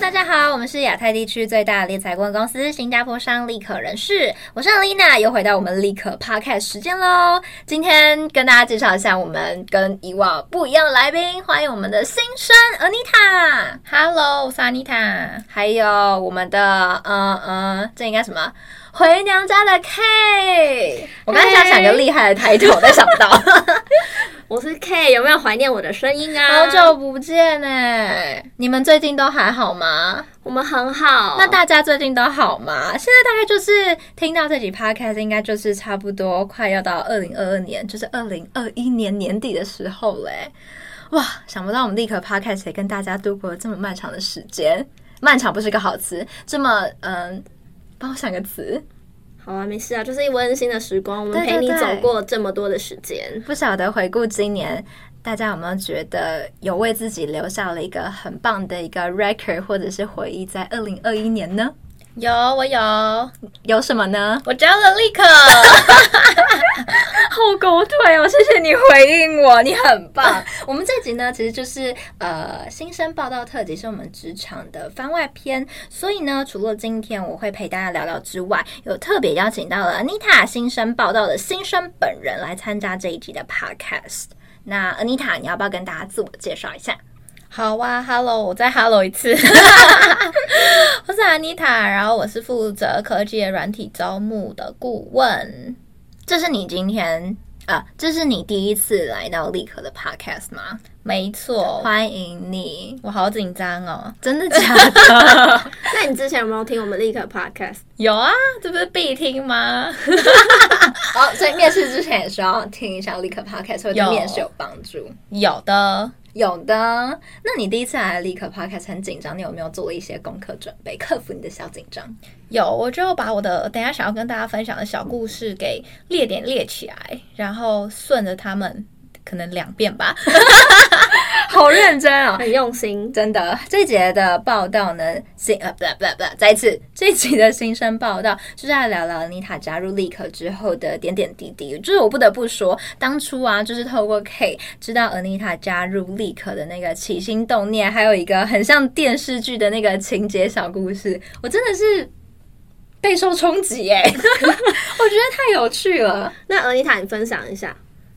大家好，我们是亚太地区最大的猎才顾问公司新加坡商立可人士，我是 Alina，又回到我们立可 Podcast 时间喽。今天跟大家介绍一下我们跟以往不一样的来宾，欢迎我们的新生 Anita，Hello，我是 Anita，还有我们的嗯嗯，这应该什么？回娘家的 K，我刚才想想个厉害的抬头，但想不到。我是 K，有没有怀念我的声音啊？好久不见哎！你们最近都还好吗？我们很好。那大家最近都好吗？现在大概就是听到这集 Podcast，应该就是差不多快要到二零二二年，就是二零二一年年底的时候嘞。哇，想不到我们立刻 Podcast 也跟大家度过了这么漫长的时间。漫长不是个好词，这么嗯。帮我想个词，好啊，没事啊，就是一温馨的时光，我们陪你走过这么多的时间。不晓得回顾今年，大家有没有觉得有为自己留下了一个很棒的一个 record 或者是回忆，在二零二一年呢？有，我有，有什么呢？我交了立刻，好狗腿哦！谢谢你回应我，你很棒。我们这集呢，其实就是呃新生报道特辑，是我们职场的番外篇。所以呢，除了今天我会陪大家聊聊之外，有特别邀请到了 Anita 新生报道的新生本人来参加这一集的 Podcast。那 Anita，你要不要跟大家自我介绍一下？好哇，Hello，我再 Hello 一次，我是 Anita，然后我是负责科技的软体招募的顾问。这是你今天啊，这是你第一次来到立刻的 Podcast 吗？没错，欢迎你，我好紧张哦，真的假的？那你之前有没有听我们立刻 Podcast？有啊，这不是必听吗？好，所以面试之前也需要听一下立刻 Podcast，会对面试有帮助。有的。有的，那你第一次来立刻 Podcast 很紧张，你有没有做一些功课准备，克服你的小紧张？有，我就把我的等下想要跟大家分享的小故事给列点列起来，然后顺着他们。可能两遍吧，好认真哦，很用心，真的。这一节的报道呢，新呃不不不，再一次，这一集的新生报道就是要聊聊 Anita 加入立可之后的点点滴滴。就是我不得不说，当初啊，就是透过 K 知道 Anita 加入立可的那个起心动念，还有一个很像电视剧的那个情节小故事，我真的是备受冲击哎，我觉得太有趣了。那 Anita，你分享一下。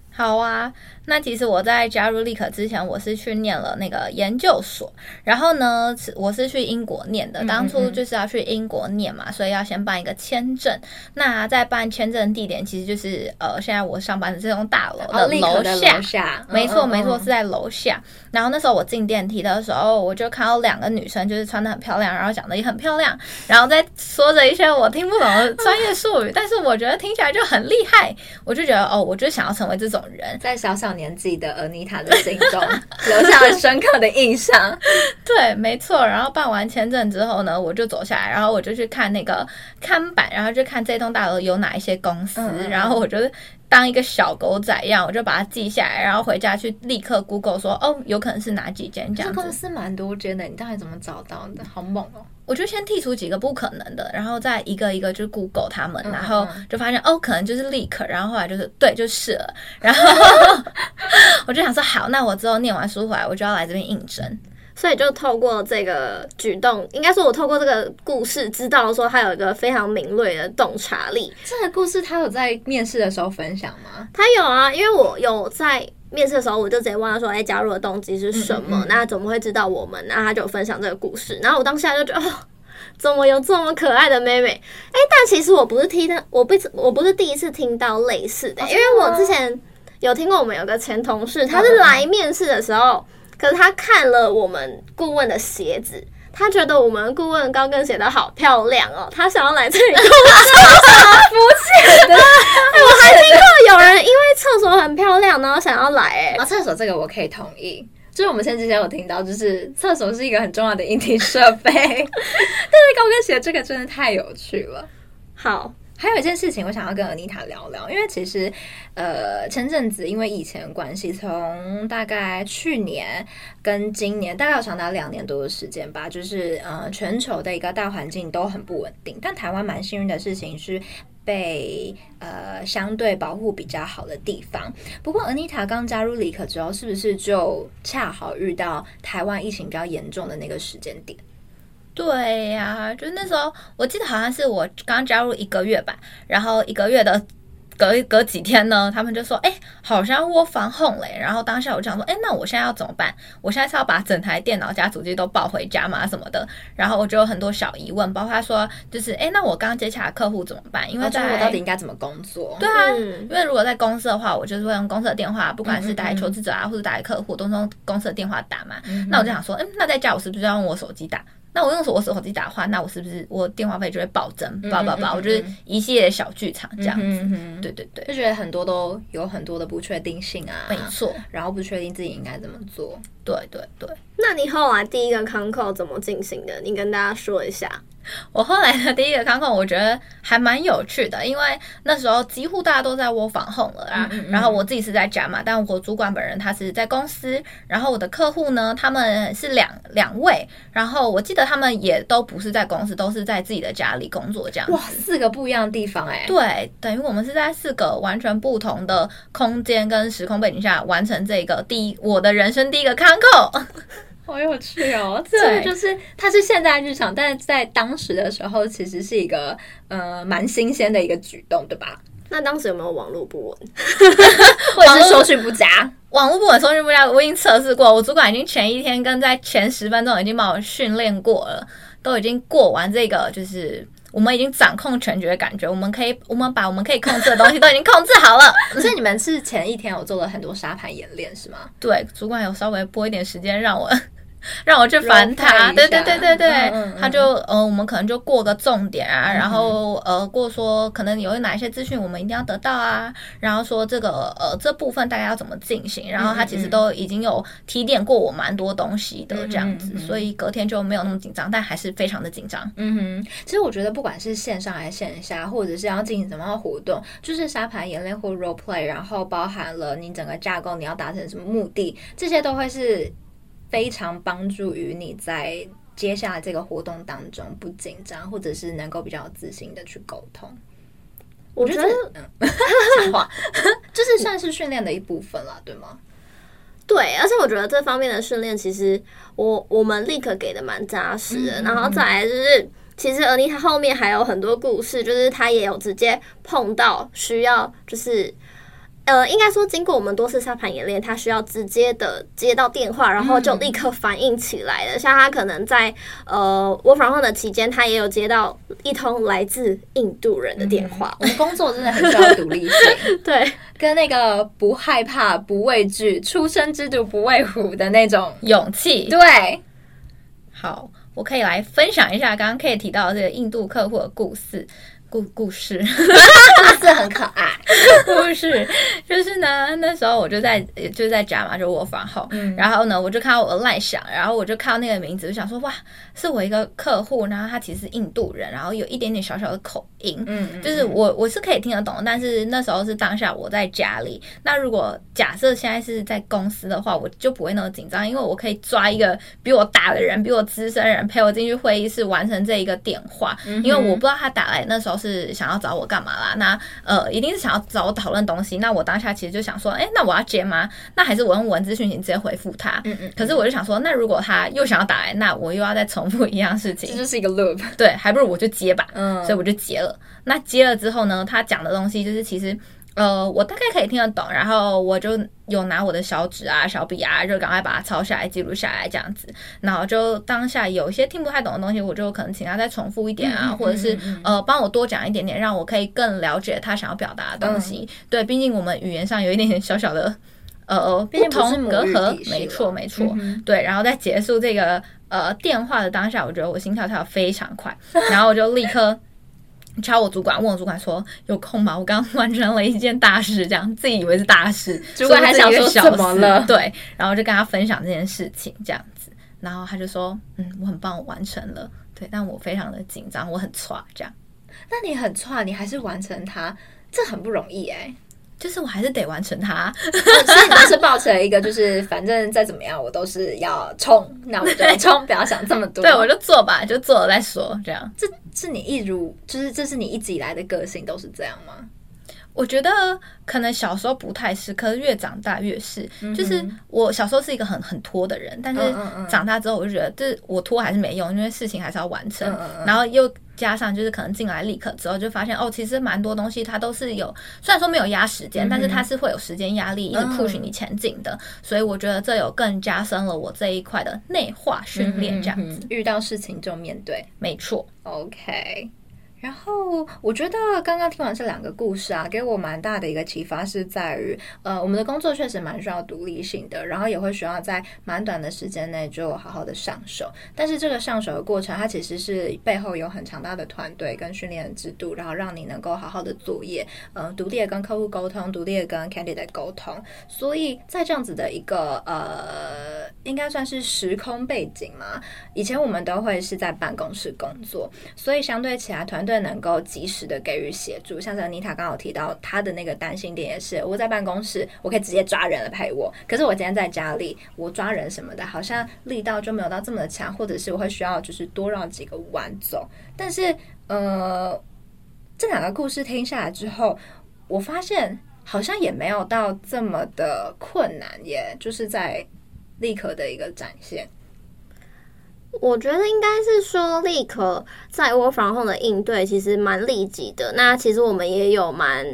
好啊。那其实我在加入立可之前，我是去念了那个研究所，然后呢，我是去英国念的。当初就是要去英国念嘛，所以要先办一个签证。那在办签证地点，其实就是呃，现在我上班的这栋大楼的楼下，楼下，没错没错，是在楼下。然后那时候我进电梯的时候，我就看到两个女生，就是穿的很漂亮，然后长得也很漂亮，然后在说着一些我听不懂的专业术语，但是我觉得听起来就很厉害，我就觉得哦，我就想要成为这种人，在小小。年纪的 Anita 的心中 留下了深刻的印象。对，没错。然后办完签证之后呢，我就走下来，然后我就去看那个看板，然后就看这栋大楼有哪一些公司，嗯、然后我就当一个小狗仔一样，我就把它记下来，然后回家去立刻 Google 说，哦，有可能是哪几间这样子。这公司蛮多间的，你到底怎么找到的？好猛哦！我就先剔除几个不可能的，然后再一个一个就 Google 他们，然后就发现哦，可能就是立可，然后后来就是对，就是了，然后 我就想说好，那我之后念完书回来，我就要来这边应征，所以就透过这个举动，应该说我透过这个故事，知道说他有一个非常敏锐的洞察力。这个故事他有在面试的时候分享吗？他有啊，因为我有在。面试的时候，我就直接问他说：“哎、欸，加入的动机是什么？嗯嗯嗯，那怎么会知道我们？”那他就分享这个故事。然后我当下就觉得，哦，怎么有这么可爱的妹妹？哎、欸，但其实我不是听的，我不，我不是第一次听到类似的，因为我之前有听过我们有个前同事，他是来面试的时候，可是他看了我们顾问的鞋子。他觉得我们顾问高跟鞋的好漂亮哦，他想要来这里工作。不是的，我还听过有人因为厕所很漂亮，然后想要来。哎，啊，厕所这个我可以同意。就是我们现在之前有听到，就是厕所是一个很重要的硬体设备，但是高跟鞋这个真的太有趣了。好。还有一件事情，我想要跟 Anita 聊聊，因为其实，呃，前阵子因为疫情关系，从大概去年跟今年，大概有长达两年多的时间吧，就是呃，全球的一个大环境都很不稳定。但台湾蛮幸运的事情是，被呃相对保护比较好的地方。不过，Anita 刚加入立可之后，是不是就恰好遇到台湾疫情比较严重的那个时间点？对呀、啊，就那时候，我记得好像是我刚加入一个月吧，然后一个月的。隔隔几天呢，他们就说：“哎、欸，好像 work from home 嘞。”然后当下我就想说：“哎、欸，那我现在要怎么办？我现在是要把整台电脑加主机都抱回家吗？什么的？”然后我就有很多小疑问，包括他说：“就是哎、欸，那我刚接洽的客户怎么办？因为在、哦、我到底应该怎么工作？对啊，嗯、因为如果在公司的话，我就是会用公司的电话，不管是打给求职者啊，或者打给客户，都是用公司的电话打嘛。那我就想说：“嗯，那在家我是不是要用我手机打？”那我用我手机打的话，那我是不是我电话费就会暴增？叭叭叭，我就是一系列小剧场这样子。嗯、哼对对对，就觉得很多都有很多的不确定性啊。没错，然后不确定自己应该怎么做。对对对。那你后来第一个 c o n c o 怎么进行的？你跟大家说一下。我后来的第一个康控，我觉得还蛮有趣的，因为那时候几乎大家都在 work from home 了啊。嗯嗯嗯，然后我自己是在家嘛，但我主管本人他是在公司。然后我的客户呢，他们是两两位。然后我记得他们也都不是在公司，都是在自己的家里工作这样子。哇，四个不一样的地方哎、欸。对，等于我们是在四个完全不同的空间跟时空背景下完成这个第一我的人生第一个 康扣。好有趣哦！这，就是它是现在日常，但是在当时的时候，其实是一个呃蛮新鲜的一个举动，对吧？那当时有没有网络不稳，或者是收讯不佳？网络不稳，收讯不佳，我已经测试过，我主管已经前一天跟在前十分钟已经帮我训练过了，都已经过完这个，就是我们已经掌控全局的感觉，我们可以，我们把我们可以控制的东西都已经控制好了。所以你们是前一天有做了很多沙盘演练，是吗？对，主管有稍微拨一点时间让我。让我去烦他，对对对对对，嗯嗯嗯。他就呃，我们可能就过个重点啊，然后呃，过说可能有哪一些资讯我们一定要得到啊，然后说这个呃这部分大概要怎么进行，然后他其实都已经有提点过我蛮多东西的这样子，所以隔天就没有那么紧张，但还是非常的紧张。嗯哼，其实我觉得不管是线上还是线下，或者是要进行什么样的活动，就是沙盘演练或 role play，然后包含了你整个架构你要达成什么目的，这些都会是。非常帮助于你在接下来这个活动当中不紧张，或者是能够比较自信的去沟通。我觉得，讲话 就是算是训练的一部分了，对吗？对，而且我觉得这方面的训练，其实我我们立刻给的蛮扎实的。嗯、然后再来就是，其实 Anita 后面还有很多故事，就是他也有直接碰到需要，就是。呃，应该说，经过我们多次沙盘演练，他需要直接的接到电话，然后就立刻反应起来的。嗯、像他可能在呃我访问的期间，他也有接到一通来自印度人的电话。嗯、我们工作真的很需要独立性，对，跟那个不害怕、不畏惧、初生之犊不畏虎的那种勇气。对，好，我可以来分享一下刚刚可以提到的这个印度客户的故事。故故事，故事很可爱。故事就是呢，那时候我就在就在家嘛，就我房后，嗯、然后呢，我就看到我的赖想，然后我就看到那个名字，就想说哇，是我一个客户，然后他其实是印度人，然后有一点点小小的口音，嗯，嗯，就是我我是可以听得懂，但是那时候是当下我在家里。那如果假设现在是在公司的话，我就不会那么紧张，因为我可以抓一个比我大的人，比我资深人陪我进去会议室完成这一个电话，嗯、因为我不知道他打来那时候。是想要找我干嘛啦？那呃，一定是想要找我讨论东西。那我当下其实就想说，哎、欸，那我要接吗？那还是我用文字讯息直接回复他？嗯嗯。可是我就想说，那如果他又想要打来，那我又要再重复一样事情，这就是一个 loop。对，还不如我就接吧。嗯。所以我就接了。那接了之后呢，他讲的东西就是其实。呃，我大概可以听得懂，然后我就有拿我的小纸啊、小笔啊，就赶快把它抄下来、记录下来这样子。然后就当下有些听不太懂的东西，我就可能请他再重复一点啊，嗯、或者是呃帮我多讲一点点，让我可以更了解他想要表达的东西。嗯、对，毕竟我们语言上有一点点小小的 呃不同隔阂，没错没错。嗯、对，然后在结束这个呃电话的当下，我觉得我心跳跳非常快，然后我就立刻。敲我主管，问我主管说有空吗？我刚完成了一件大事，这样自己以为是大事，主管还想说什么了？对，然后就跟他分享这件事情，这样子，然后他就说，嗯，我很棒，我完成了，对，但我非常的紧张，我很差，这样。那你很差，你还是完成它，这很不容易哎、欸。就是我还是得完成它。所以你都是抱持了一个，就是反正再怎么样，我都是要冲，那我就冲，不要想这么多。对，我就做吧，就做了再说。这样，这是你一如，就是这是你一直以来的个性都是这样吗？我觉得可能小时候不太是，可是越长大越是。嗯、就是我小时候是一个很很拖的人，但是长大之后我就觉得，这我拖还是没用，因为事情还是要完成。然后又加上就是可能进来立刻之后，就发现哦，其实蛮多东西它都是有，虽然说没有压时间，嗯、但是它是会有时间压力，一直 push 你前进的。嗯、所以我觉得这有更加深了我这一块的内化训练，这样子。遇到事情就面对，没错。OK。然后我觉得刚刚听完这两个故事啊，给我蛮大的一个启发是在于，呃，我们的工作确实蛮需要独立性的，然后也会需要在蛮短的时间内就好好的上手。但是这个上手的过程，它其实是背后有很强大的团队跟训练制度，然后让你能够好好的作业，呃，独立的跟客户沟通，独立的跟 candidate 沟通。所以在这样子的一个呃，应该算是时空背景嘛，以前我们都会是在办公室工作，所以相对起来团队。能够及时的给予协助，像是妮塔刚刚有提到她的那个担心点也是，我在办公室我可以直接抓人来陪我，可是我今天在家里，我抓人什么的，好像力道就没有到这么的强，或者是我会需要就是多绕几个弯走。但是呃，这两个故事听下来之后，我发现好像也没有到这么的困难耶，也就是在立可的一个展现。我觉得应该是说，立刻在 work from home 的应对其实蛮立即的。那其实我们也有蛮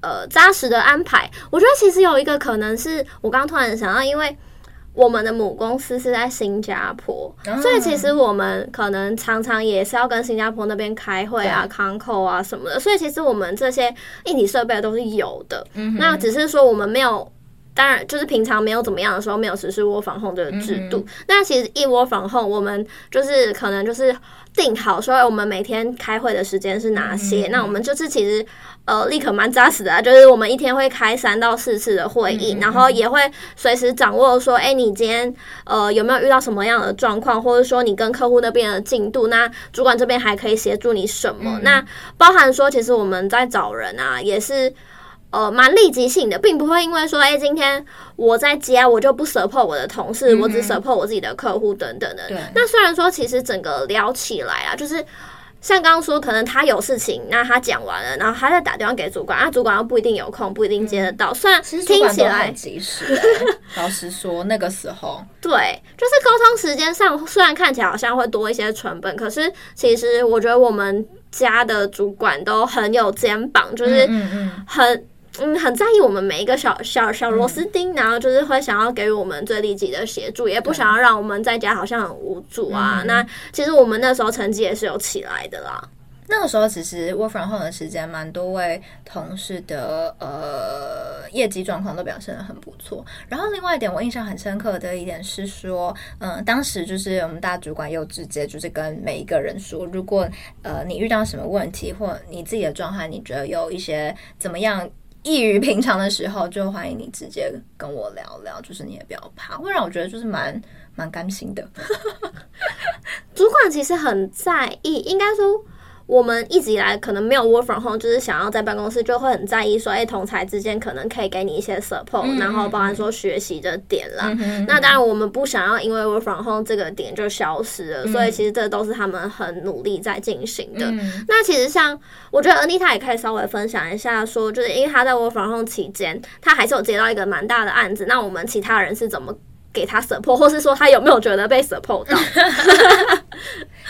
呃扎实的安排。我觉得其实有一个可能是我刚刚突然想到，因为我们的母公司是在新加坡，嗯、所以其实我们可能常常也是要跟新加坡那边开会啊、康扣啊什么的。所以其实我们这些硬体设备都是有的。嗯、那只是说我们没有。当然，就是平常没有怎么样的时候，没有实施 from home 这个制度。那、其实一 work from home，我们就是可能就是定好说，我们每天开会的时间是哪些。那我们就是其实呃，立刻蛮扎实的啊，就是我们一天会开三到四次的会议，然后也会随时掌握说，哎、欸，你今天呃有没有遇到什么样的状况，或者说你跟客户那边的进度，那主管这边还可以协助你什么？那包含说，其实我们在找人啊，也是。呃，蛮立即性的，并不会因为说，哎、欸，今天我在家，我就不 support 我的同事，嗯、我只 support 我自己的客户等等的。那虽然说，其实整个聊起来啊，就是像刚刚说，可能他有事情，那他讲完了，然后他再打电话给主管，啊，主管又不一定有空，不一定接得到。虽然听起来及时，老实说，那个时候，对，就是沟通时间上，虽然看起来好像会多一些成本，可是其实我觉得我们家的主管都很有肩膀，就是很。嗯，很在意我们每一个小小小螺丝钉，嗯、然后就是会想要给予我们最立即的协助，也不想要让我们在家好像很无助啊。嗯、那其实我们那时候成绩也是有起来的啦。那个时候其实 work from home 的时间，蛮多位同事的呃业绩状况都表现的很不错。然后另外一点我印象很深刻的一点是说，嗯、呃，当时就是我们大主管又直接就是跟每一个人说，如果呃你遇到什么问题，或你自己的状态，你觉得有一些怎么样？异于平常的时候，就欢迎你直接跟我聊聊，就是你也不要怕，会让我觉得就是蛮蛮甘心的。主管其实很在意，应该说。我们一直以来可能没有 work from home，就是想要在办公室，就会很在意说，哎，同才之间可能可以给你一些 support，嗯、然后包含说学习的点啦。嗯、那当然，我们不想要因为 work from home 这个点就消失了，嗯、所以其实这都是他们很努力在进行的。嗯、那其实像我觉得 Anita 也可以稍微分享一下说，说就是因为他在 work from home 期间，他还是有接到一个蛮大的案子，那我们其他人是怎么给他 support，或是说他有没有觉得被 support 到？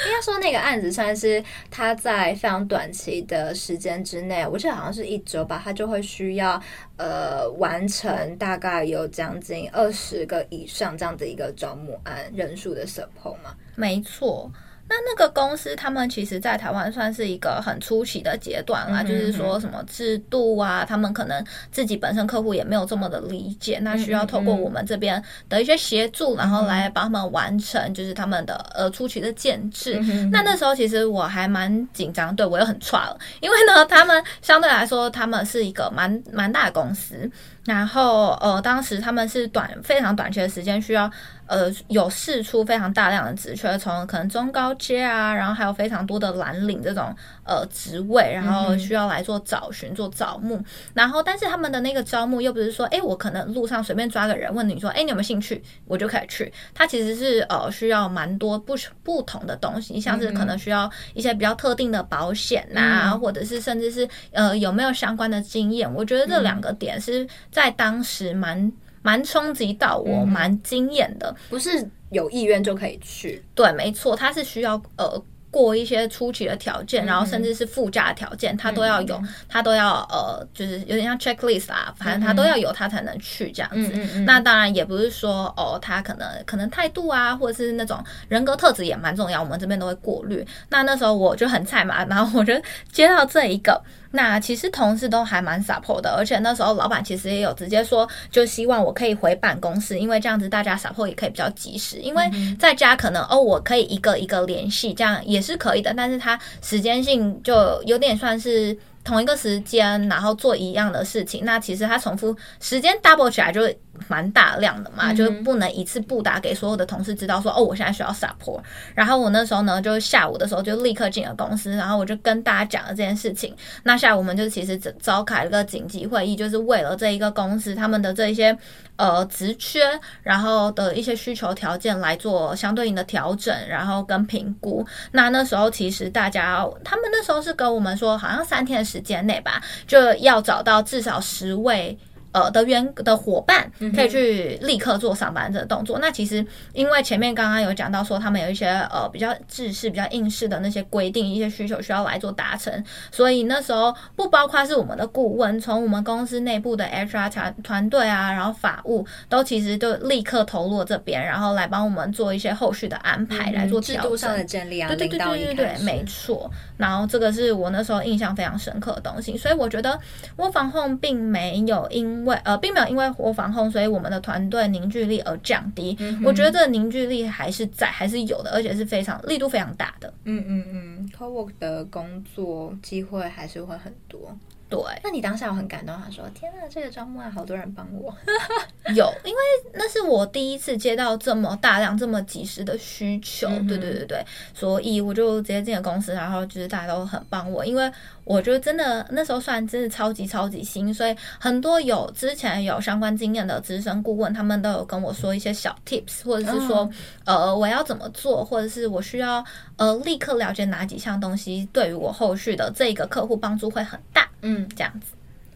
应该说那个案子算是他在非常短期的时间之内，我记得好像是一周吧，他就会需要呃完成大概有将近二十个以上这样的一个招募案人数的 support 嘛。没错。那那个公司，他们其实，在台湾算是一个很初期的阶段啦，嗯、哼就是说什么制度啊，他们可能自己本身客户也没有这么的理解，那需要透过我们这边的一些协助，然后来帮他们完成，就是他们的呃初期的建制。嗯、哼那那时候其实我还蛮紧张，对我又很挫了，因为呢，他们相对来说，他们是一个蛮蛮大的公司。然后，呃，当时他们是短非常短期的时间，需要呃有试出非常大量的职缺，从可能中高高阶啊，然后还有非常多的蓝领这种呃职位，然后需要来做找寻、做招募。然后，但是他们的那个招募又不是说，哎，我可能路上随便抓个人问你说，哎，你有没有兴趣，我就可以去。他其实是呃需要蛮多不不同的东西，像是可能需要一些比较特定的保险啊，嗯、或者是甚至是呃有没有相关的经验。我觉得这两个点是在当时蛮。蛮冲击到我，蛮惊艳的，不是有意愿就可以去。对，没错，它是需要呃。过一些初期的条件，然后甚至是附加条件，他都要有，他都要呃，就是有点像 checklist 啊，反正他都要有，他才能去这样子。那当然也不是说哦，他可能可能态度啊，或者是那种人格特质也蛮重要，我们这边都会过滤。那那时候我就很菜嘛，然后我就接到这一个，那其实同事都还蛮 support 的，而且那时候老板其实也有直接说，就希望我可以回办公室，因为这样子大家 support 也可以比较及时，因为在家可能哦，我可以一个一个联系，这样也。是可以的，但是他时间性就有点算是同一个时间，然后做一样的事情。那其实它重复时间 double 起来就蛮大量的嘛，就不能一次不打给所有的同事知道说哦，我现在需要 support。然后我那时候呢，就下午的时候就立刻进了公司，然后我就跟大家讲了这件事情。那下午我们就其实召开了个紧急会议，就是为了这一个公司他们的这一些呃职缺，然后的一些需求条件来做相对应的调整，然后跟评估。那那时候其实大家他们那时候是跟我们说，好像三天的时间内吧，就要找到至少十位。呃，的员的伙伴可以去立刻做上班这个动作。那其实因为前面刚刚有讲到说，他们有一些呃比较制式、比较硬式的那些规定、一些需求需要来做达成，所以那时候不包括是我们的顾问，从我们公司内部的 HR 团团队啊，然后法务都其实都立刻投入这边，然后来帮我们做一些后续的安排，来做制度上的建立啊。对对对对对对，没错。然后这个是我那时候印象非常深刻的东西，所以我觉得 Work from home 并没有因因为呃，并没有因为我防控，所以我们的团队凝聚力而降低。嗯、我觉得这凝聚力还是在，还是有的，而且是非常力度非常大的。嗯嗯嗯，Cowork 的工作机会还是会很多。对，那你当下我很感动，他说：“天呐，这个招募啊，好多人帮我。”有，因为那是我第一次接到这么大量、这么及时的需求。嗯、对对对对，所以我就直接进了公司，然后就是大家都很帮我，因为我觉得真的那时候算真的超级超级新，所以很多有之前有相关经验的资深顾问，他们都有跟我说一些小 tips，或者是说、嗯、呃我要怎么做，或者是我需要呃立刻了解哪几项东西，对于我后续的这个客户帮助会很大。嗯，这样子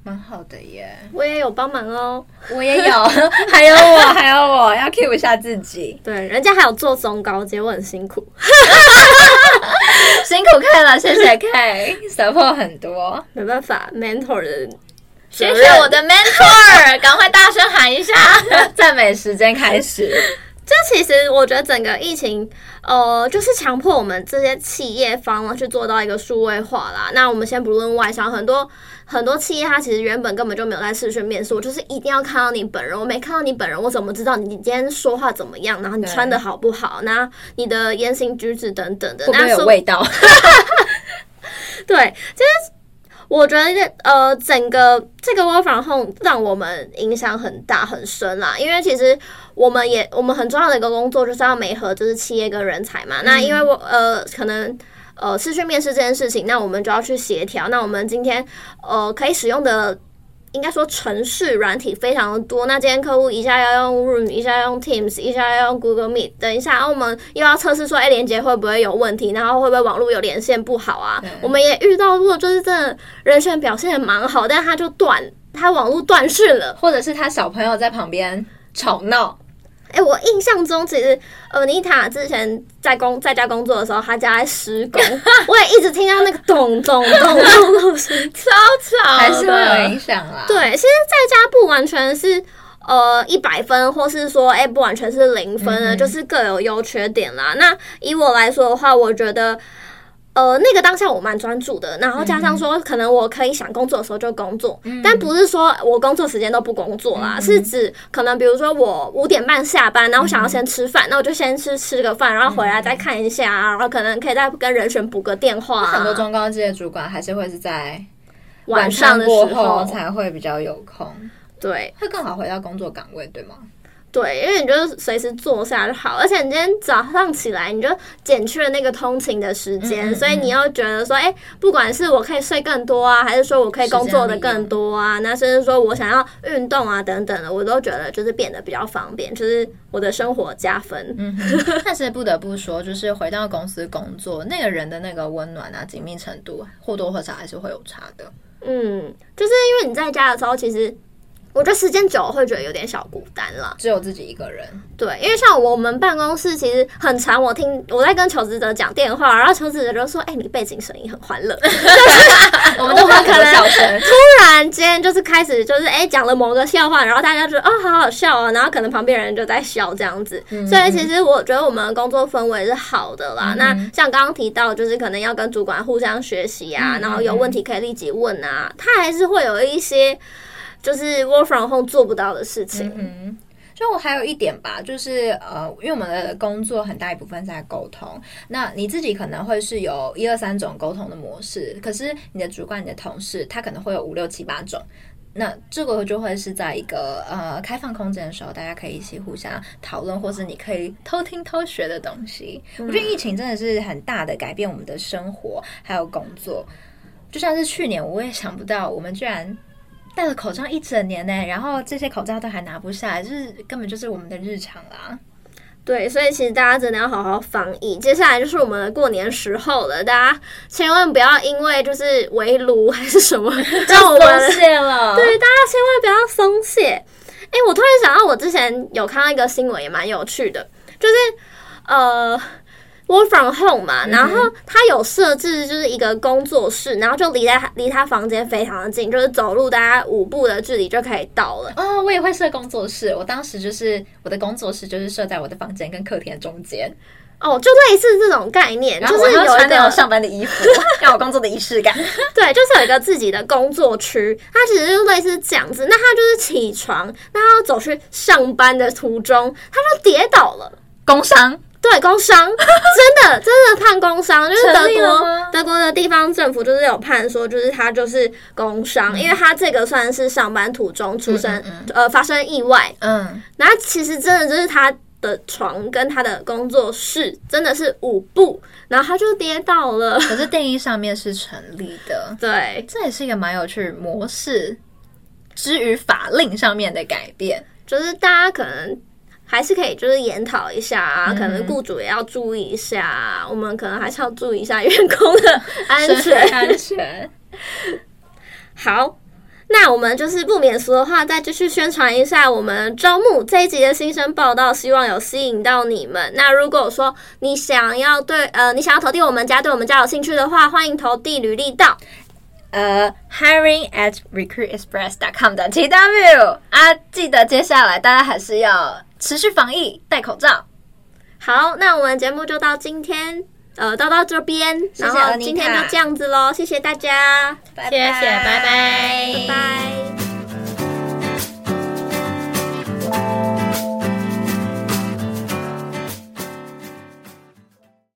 蛮好的耶。我也有帮忙哦，我也有，还有我，还有我要 keep 一下自己。对，人家还有做中高阶，我很辛苦，辛苦 K 了，谢谢 K，support 很多，没办法，mentor 的，谢谢我的 mentor，赶快大声喊一下，赞美时间开始。这其实我觉得整个疫情，呃，就是强迫我们这些企业方去做到一个数位化啦。那我们先不论外商，很多很多企业它其实原本根本就没有在视讯面试，我就是一定要看到你本人。我没看到你本人，我怎么知道你今天说话怎么样？然后你穿的好不好？那对你的言行举止等等的，会不会有味道？对，其实。我觉得呃，整个这个 work from home 让我们影响很大很深啦，因为其实我们也我们很重要的一个工作就是要媒合，就是企业跟人才嘛。嗯、那因为我呃，可能呃，视讯面试这件事情，那我们就要去协调。那我们今天呃，可以使用的。应该说，城市软体非常的多。那今天客户一下要用 Room，一下要用 Teams，一下要用 Google Meet。等一下，然后我们又要测试说，哎，连接会不会有问题？然后会不会网络有连线不好啊？我们也遇到过，就是真的人选表现蛮好，但他就断，他网络断讯了，或者是他小朋友在旁边吵闹。哎、欸，我印象中，其实呃，妮塔之前在工在家工作的时候，她家在施工，我也一直听到那个咚咚咚咚咚声，超吵，还是会有影响啦。对，其实在家不完全是呃一百分，或是说哎、欸、不完全是零分的，嗯、就是各有优缺点啦。那以我来说的话，我觉得。呃，那个当下我蛮专注的，然后加上说，可能我可以想工作的时候就工作，嗯、但不是说我工作时间都不工作啦，嗯、是指可能比如说我五点半下班，然后我想要先吃饭，那、嗯、我就先去吃个饭，然后回来再看一下，然后可能可以再跟人选补个电话。很多中高阶主管还是会是在晚上的时候才会比较有空，对，会更好回到工作岗位，对吗？对，因为你就随时坐下就好，而且你今天早上起来你就减去了那个通勤的时间，嗯嗯嗯，所以你又觉得说，哎，不管是我可以睡更多啊，还是说我可以工作的更多啊，那甚至说我想要运动啊等等的，我都觉得就是变得比较方便，就是我的生活加分。嗯，但是不得不说，就是回到公司工作，那个人的那个温暖啊、紧密程度，或多或少还是会有差的。嗯，就是因为你在家的时候，其实。我觉得时间久了会觉得有点小孤单了，只有自己一个人。对，因为像我们办公室其实很长，我听我在跟求职者讲电话，然后求职者就说：“哎、欸，你背景声音很欢乐。”我们都可能突然间就是开始就是哎讲了某个笑话，然后大家就哦好好笑啊，然后可能旁边人就在笑这样子。嗯、所以其实我觉得我们的工作氛围是好的啦。嗯、那像刚刚提到，就是可能要跟主管互相学习啊，嗯、然后有问题可以立即问啊，他还是会有一些。就是 work from home 做不到的事情。嗯，就我还有一点吧，就是呃，因为我们的工作很大一部分是在沟通，那你自己可能会是有一二三种沟通的模式，可是你的主管、你的同事，他可能会有五六七八种。那这个就会是在一个呃开放空间的时候，大家可以一起互相讨论，或是你可以偷听偷学的东西。嗯。我觉得疫情真的是很大的改变我们的生活还有工作，就像是去年我也想不到，我们居然。戴了口罩一整年呢，然后这些口罩都还拿不下来，就是根本就是我们的日常啦。对，所以其实大家真的要好好防疫。接下来就是我们的过年时候了，大家千万不要因为就是围炉还是什么，让我们松懈了。对，大家千万不要松懈。哎，我突然想到，我之前有看到一个新闻，也蛮有趣的，就是呃。Work from home 嘛，然后他有设置就是一个工作室，然后就离他离他房间非常的近，就是走路大概五步的距离就可以到了。哦，我也会设工作室，我当时就是我的工作室就是设在我的房间跟客厅中间。哦，就类似这种概念，就是有穿那种上班的衣服，让我工作的仪式感。对，就是有一个自己的工作区，它其实就类似这样子。那他就是起床，那他要走去上班的途中，他就跌倒了，工伤。对，工伤，真的真的判工伤，就是德国德国的地方政府就是有判说，就是他就是工伤，嗯、因为他这个算是上班途中出生，嗯嗯嗯。呃发生意外，嗯，然后其实真的就是他的床跟他的工作室真的是五步，然后他就跌倒了，可是定义上面是成立的，对，这也是一个蛮有趣模式，之于法令上面的改变，就是大家可能。还是可以，就是研讨一下啊，可能雇主也要注意一下我们可能还是要注意一下员工的安全安全。好，那我们就是不免俗的话，再继续宣传一下我们招募这一集的新生报道，希望有吸引到你们。那如果说你想要对呃，你想要投递我们家，对我们家有兴趣的话，欢迎投递履历到呃 hiring at recruitexpress.com 的 TW 啊，记得接下来大家还是要。持续防疫，戴口罩。好，那我们节目就到今天，呃，到到这边，然后今天就这样子喽，谢谢大家，谢谢，拜拜，拜拜。